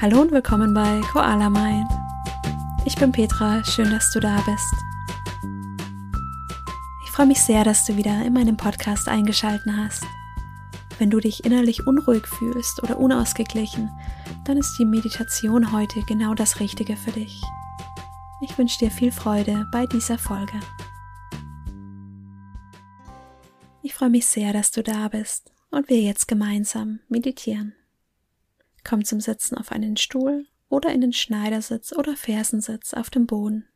Hallo und willkommen bei Koala Mind. Ich bin Petra, schön, dass du da bist. Ich freue mich sehr, dass du wieder in meinem Podcast eingeschalten hast. Wenn du dich innerlich unruhig fühlst oder unausgeglichen, dann ist die Meditation heute genau das Richtige für dich. Ich wünsche dir viel Freude bei dieser Folge. Ich freue mich sehr, dass du da bist und wir jetzt gemeinsam meditieren. Komm zum Sitzen auf einen Stuhl oder in den Schneidersitz oder Fersensitz auf dem Boden.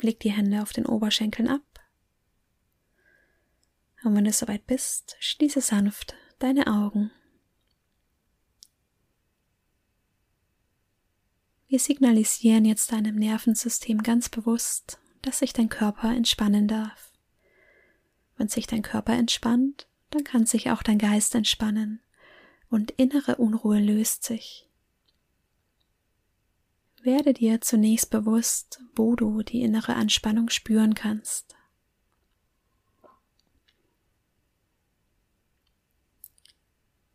Leg die Hände auf den Oberschenkeln ab. Und wenn du soweit bist, schließe sanft deine Augen. Wir signalisieren jetzt deinem Nervensystem ganz bewusst, dass sich dein Körper entspannen darf. Wenn sich dein Körper entspannt, dann kann sich auch dein Geist entspannen und innere Unruhe löst sich. Werde dir zunächst bewusst, wo du die innere Anspannung spüren kannst.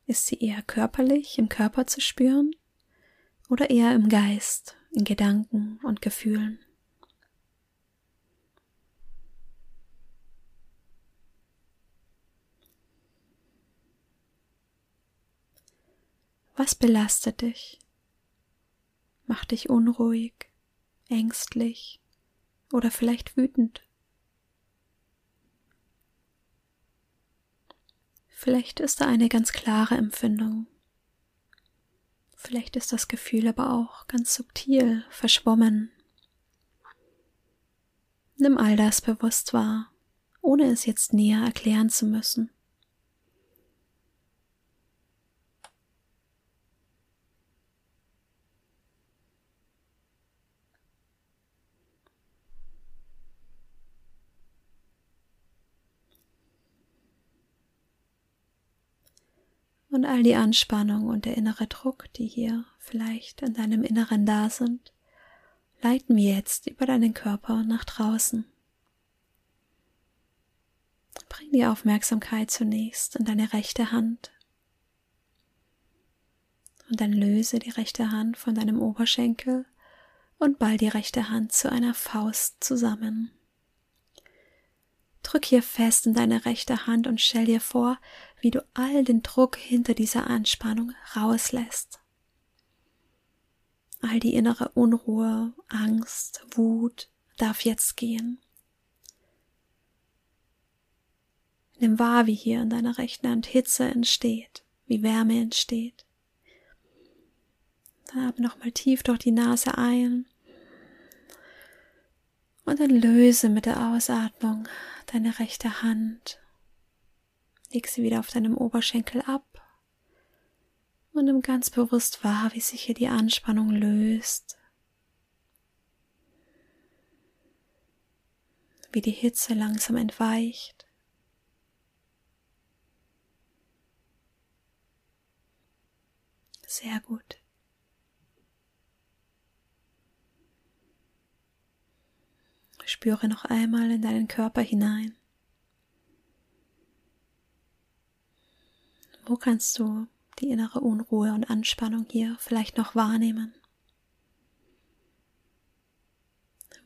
Ist sie eher körperlich im Körper zu spüren oder eher im Geist, in Gedanken und Gefühlen? Was belastet dich? Macht dich unruhig, ängstlich oder vielleicht wütend? Vielleicht ist da eine ganz klare Empfindung. Vielleicht ist das Gefühl aber auch ganz subtil, verschwommen. Nimm all das bewusst wahr, ohne es jetzt näher erklären zu müssen. Und all die Anspannung und der innere Druck, die hier vielleicht in deinem Inneren da sind, leiten wir jetzt über deinen Körper nach draußen. Bring die Aufmerksamkeit zunächst in deine rechte Hand und dann löse die rechte Hand von deinem Oberschenkel und ball die rechte Hand zu einer Faust zusammen. Drück hier fest in deine rechte Hand und stell dir vor, wie du all den Druck hinter dieser Anspannung rauslässt. All die innere Unruhe, Angst, Wut darf jetzt gehen. Nimm wahr, wie hier in deiner rechten Hand Hitze entsteht, wie Wärme entsteht. Dann atme nochmal tief durch die Nase ein und dann löse mit der Ausatmung deine rechte Hand. Leg sie wieder auf deinem Oberschenkel ab und nimm ganz bewusst wahr, wie sich hier die Anspannung löst. Wie die Hitze langsam entweicht. Sehr gut. Spüre noch einmal in deinen Körper hinein. Wo kannst du die innere Unruhe und Anspannung hier vielleicht noch wahrnehmen?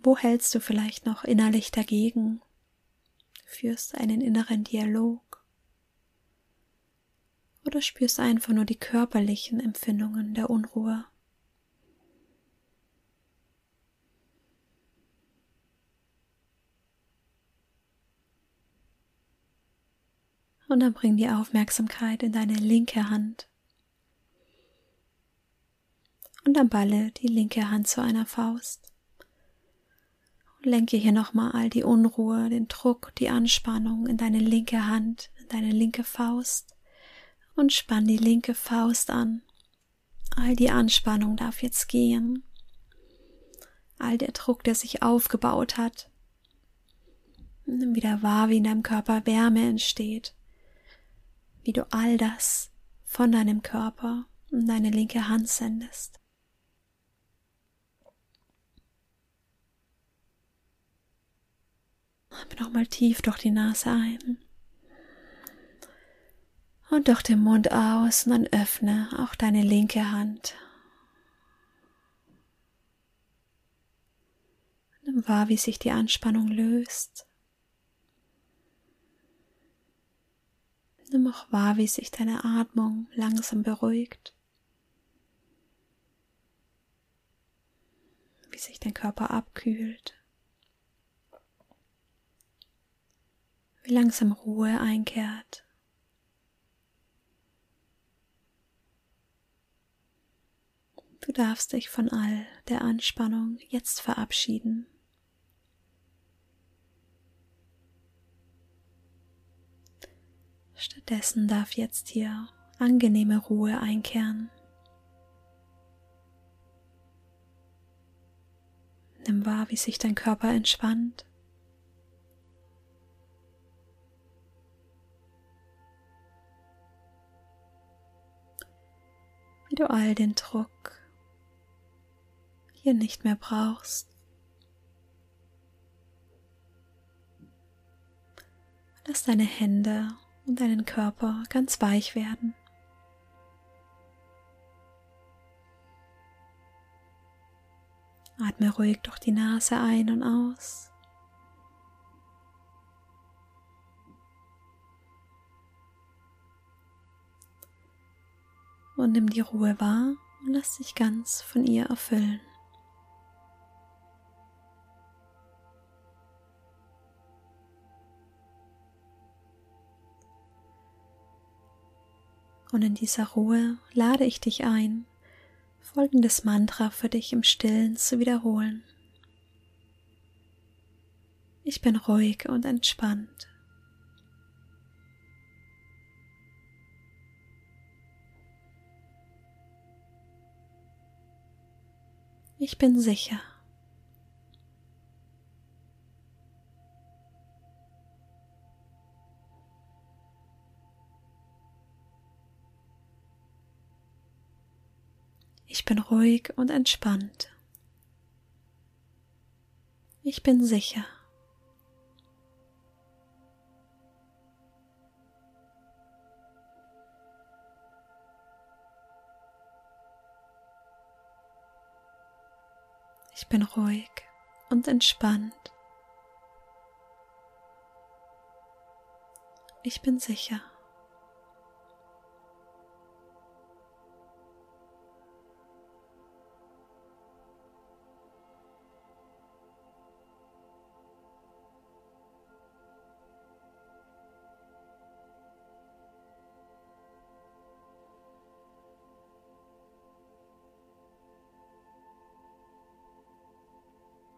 Wo hältst du vielleicht noch innerlich dagegen? Führst einen inneren Dialog? Oder spürst einfach nur die körperlichen Empfindungen der Unruhe? Und dann bring die Aufmerksamkeit in deine linke Hand. Und dann balle die linke Hand zu einer Faust. Und lenke hier nochmal all die Unruhe, den Druck, die Anspannung in deine linke Hand, in deine linke Faust. Und spann die linke Faust an. All die Anspannung darf jetzt gehen. All der Druck, der sich aufgebaut hat. Nimm wieder wahr, wie in deinem Körper Wärme entsteht wie du all das von deinem Körper in deine linke Hand sendest. Atme nochmal tief durch die Nase ein. Und durch den Mund aus und dann öffne auch deine linke Hand. Nimm wahr, wie sich die Anspannung löst. Nimm auch wahr, wie sich deine Atmung langsam beruhigt. Wie sich dein Körper abkühlt. Wie langsam Ruhe einkehrt. Du darfst dich von all der Anspannung jetzt verabschieden. Stattdessen darf jetzt hier angenehme Ruhe einkehren. Nimm wahr, wie sich dein Körper entspannt. Wie du all den Druck hier nicht mehr brauchst. Lass deine Hände und deinen Körper ganz weich werden. Atme ruhig durch die Nase ein und aus. Und nimm die Ruhe wahr und lass dich ganz von ihr erfüllen. Und in dieser Ruhe lade ich dich ein, folgendes Mantra für dich im Stillen zu wiederholen. Ich bin ruhig und entspannt. Ich bin sicher. Ich bin ruhig und entspannt. Ich bin sicher. Ich bin ruhig und entspannt. Ich bin sicher.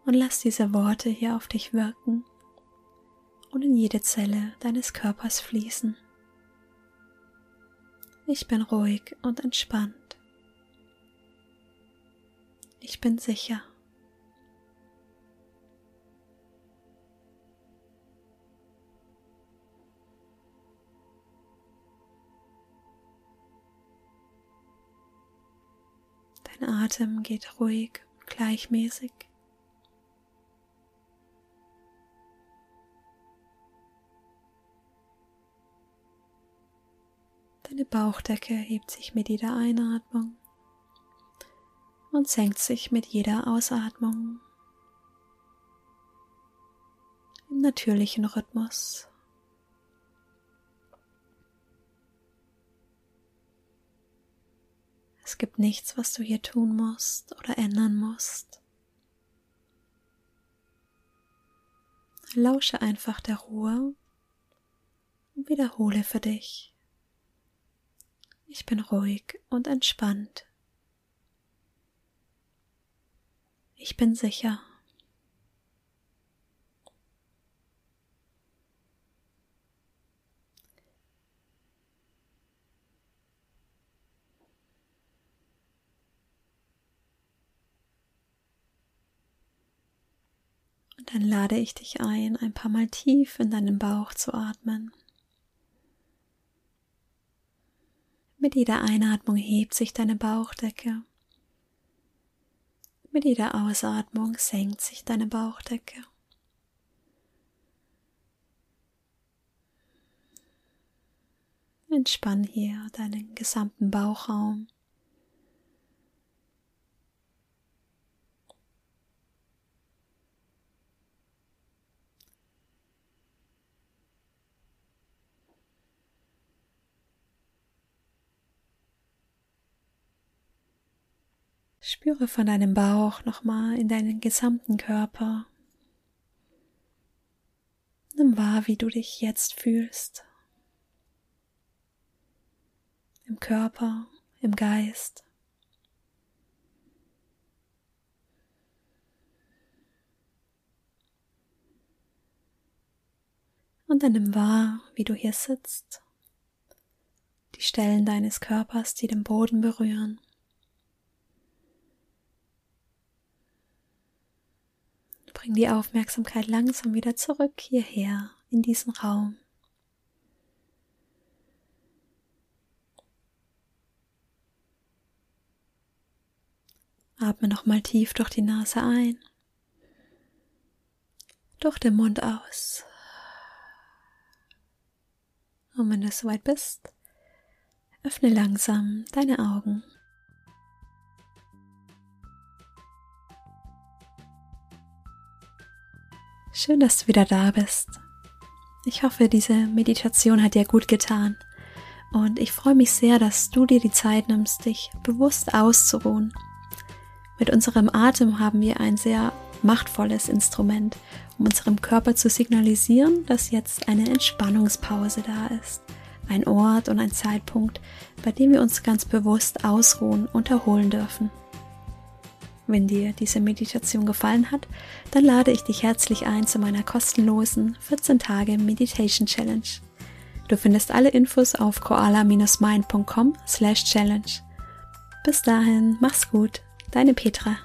Und lass diese Worte hier auf dich wirken und in jede Zelle deines Körpers fließen. Ich bin ruhig und entspannt. Ich bin sicher. Dein Atem geht ruhig und gleichmäßig. Bauchdecke hebt sich mit jeder Einatmung und senkt sich mit jeder Ausatmung im natürlichen Rhythmus. Es gibt nichts, was du hier tun musst oder ändern musst. Lausche einfach der Ruhe und wiederhole für dich. Ich bin ruhig und entspannt. Ich bin sicher. Und dann lade ich dich ein, ein paar Mal tief in deinen Bauch zu atmen. Mit jeder Einatmung hebt sich deine Bauchdecke. Mit jeder Ausatmung senkt sich deine Bauchdecke. Entspann hier deinen gesamten Bauchraum. Spüre von deinem Bauch nochmal in deinen gesamten Körper. Nimm wahr, wie du dich jetzt fühlst. Im Körper, im Geist. Und dann nimm wahr, wie du hier sitzt. Die Stellen deines Körpers, die den Boden berühren. Bring die Aufmerksamkeit langsam wieder zurück hierher in diesen Raum. Atme nochmal tief durch die Nase ein, durch den Mund aus. Und wenn du soweit bist, öffne langsam deine Augen. Schön, dass du wieder da bist. Ich hoffe, diese Meditation hat dir gut getan. Und ich freue mich sehr, dass du dir die Zeit nimmst, dich bewusst auszuruhen. Mit unserem Atem haben wir ein sehr machtvolles Instrument, um unserem Körper zu signalisieren, dass jetzt eine Entspannungspause da ist. Ein Ort und ein Zeitpunkt, bei dem wir uns ganz bewusst ausruhen und erholen dürfen. Wenn dir diese Meditation gefallen hat, dann lade ich dich herzlich ein zu meiner kostenlosen 14 Tage Meditation Challenge. Du findest alle Infos auf koala-mind.com slash challenge. Bis dahin, mach's gut, deine Petra.